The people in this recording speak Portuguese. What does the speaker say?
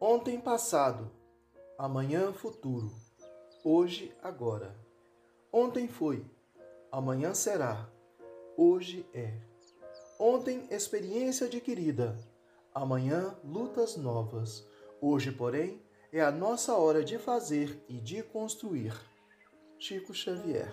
Ontem passado, amanhã futuro, hoje agora. Ontem foi, amanhã será, hoje é. Ontem experiência adquirida, amanhã lutas novas. Hoje, porém, é a nossa hora de fazer e de construir. Chico Xavier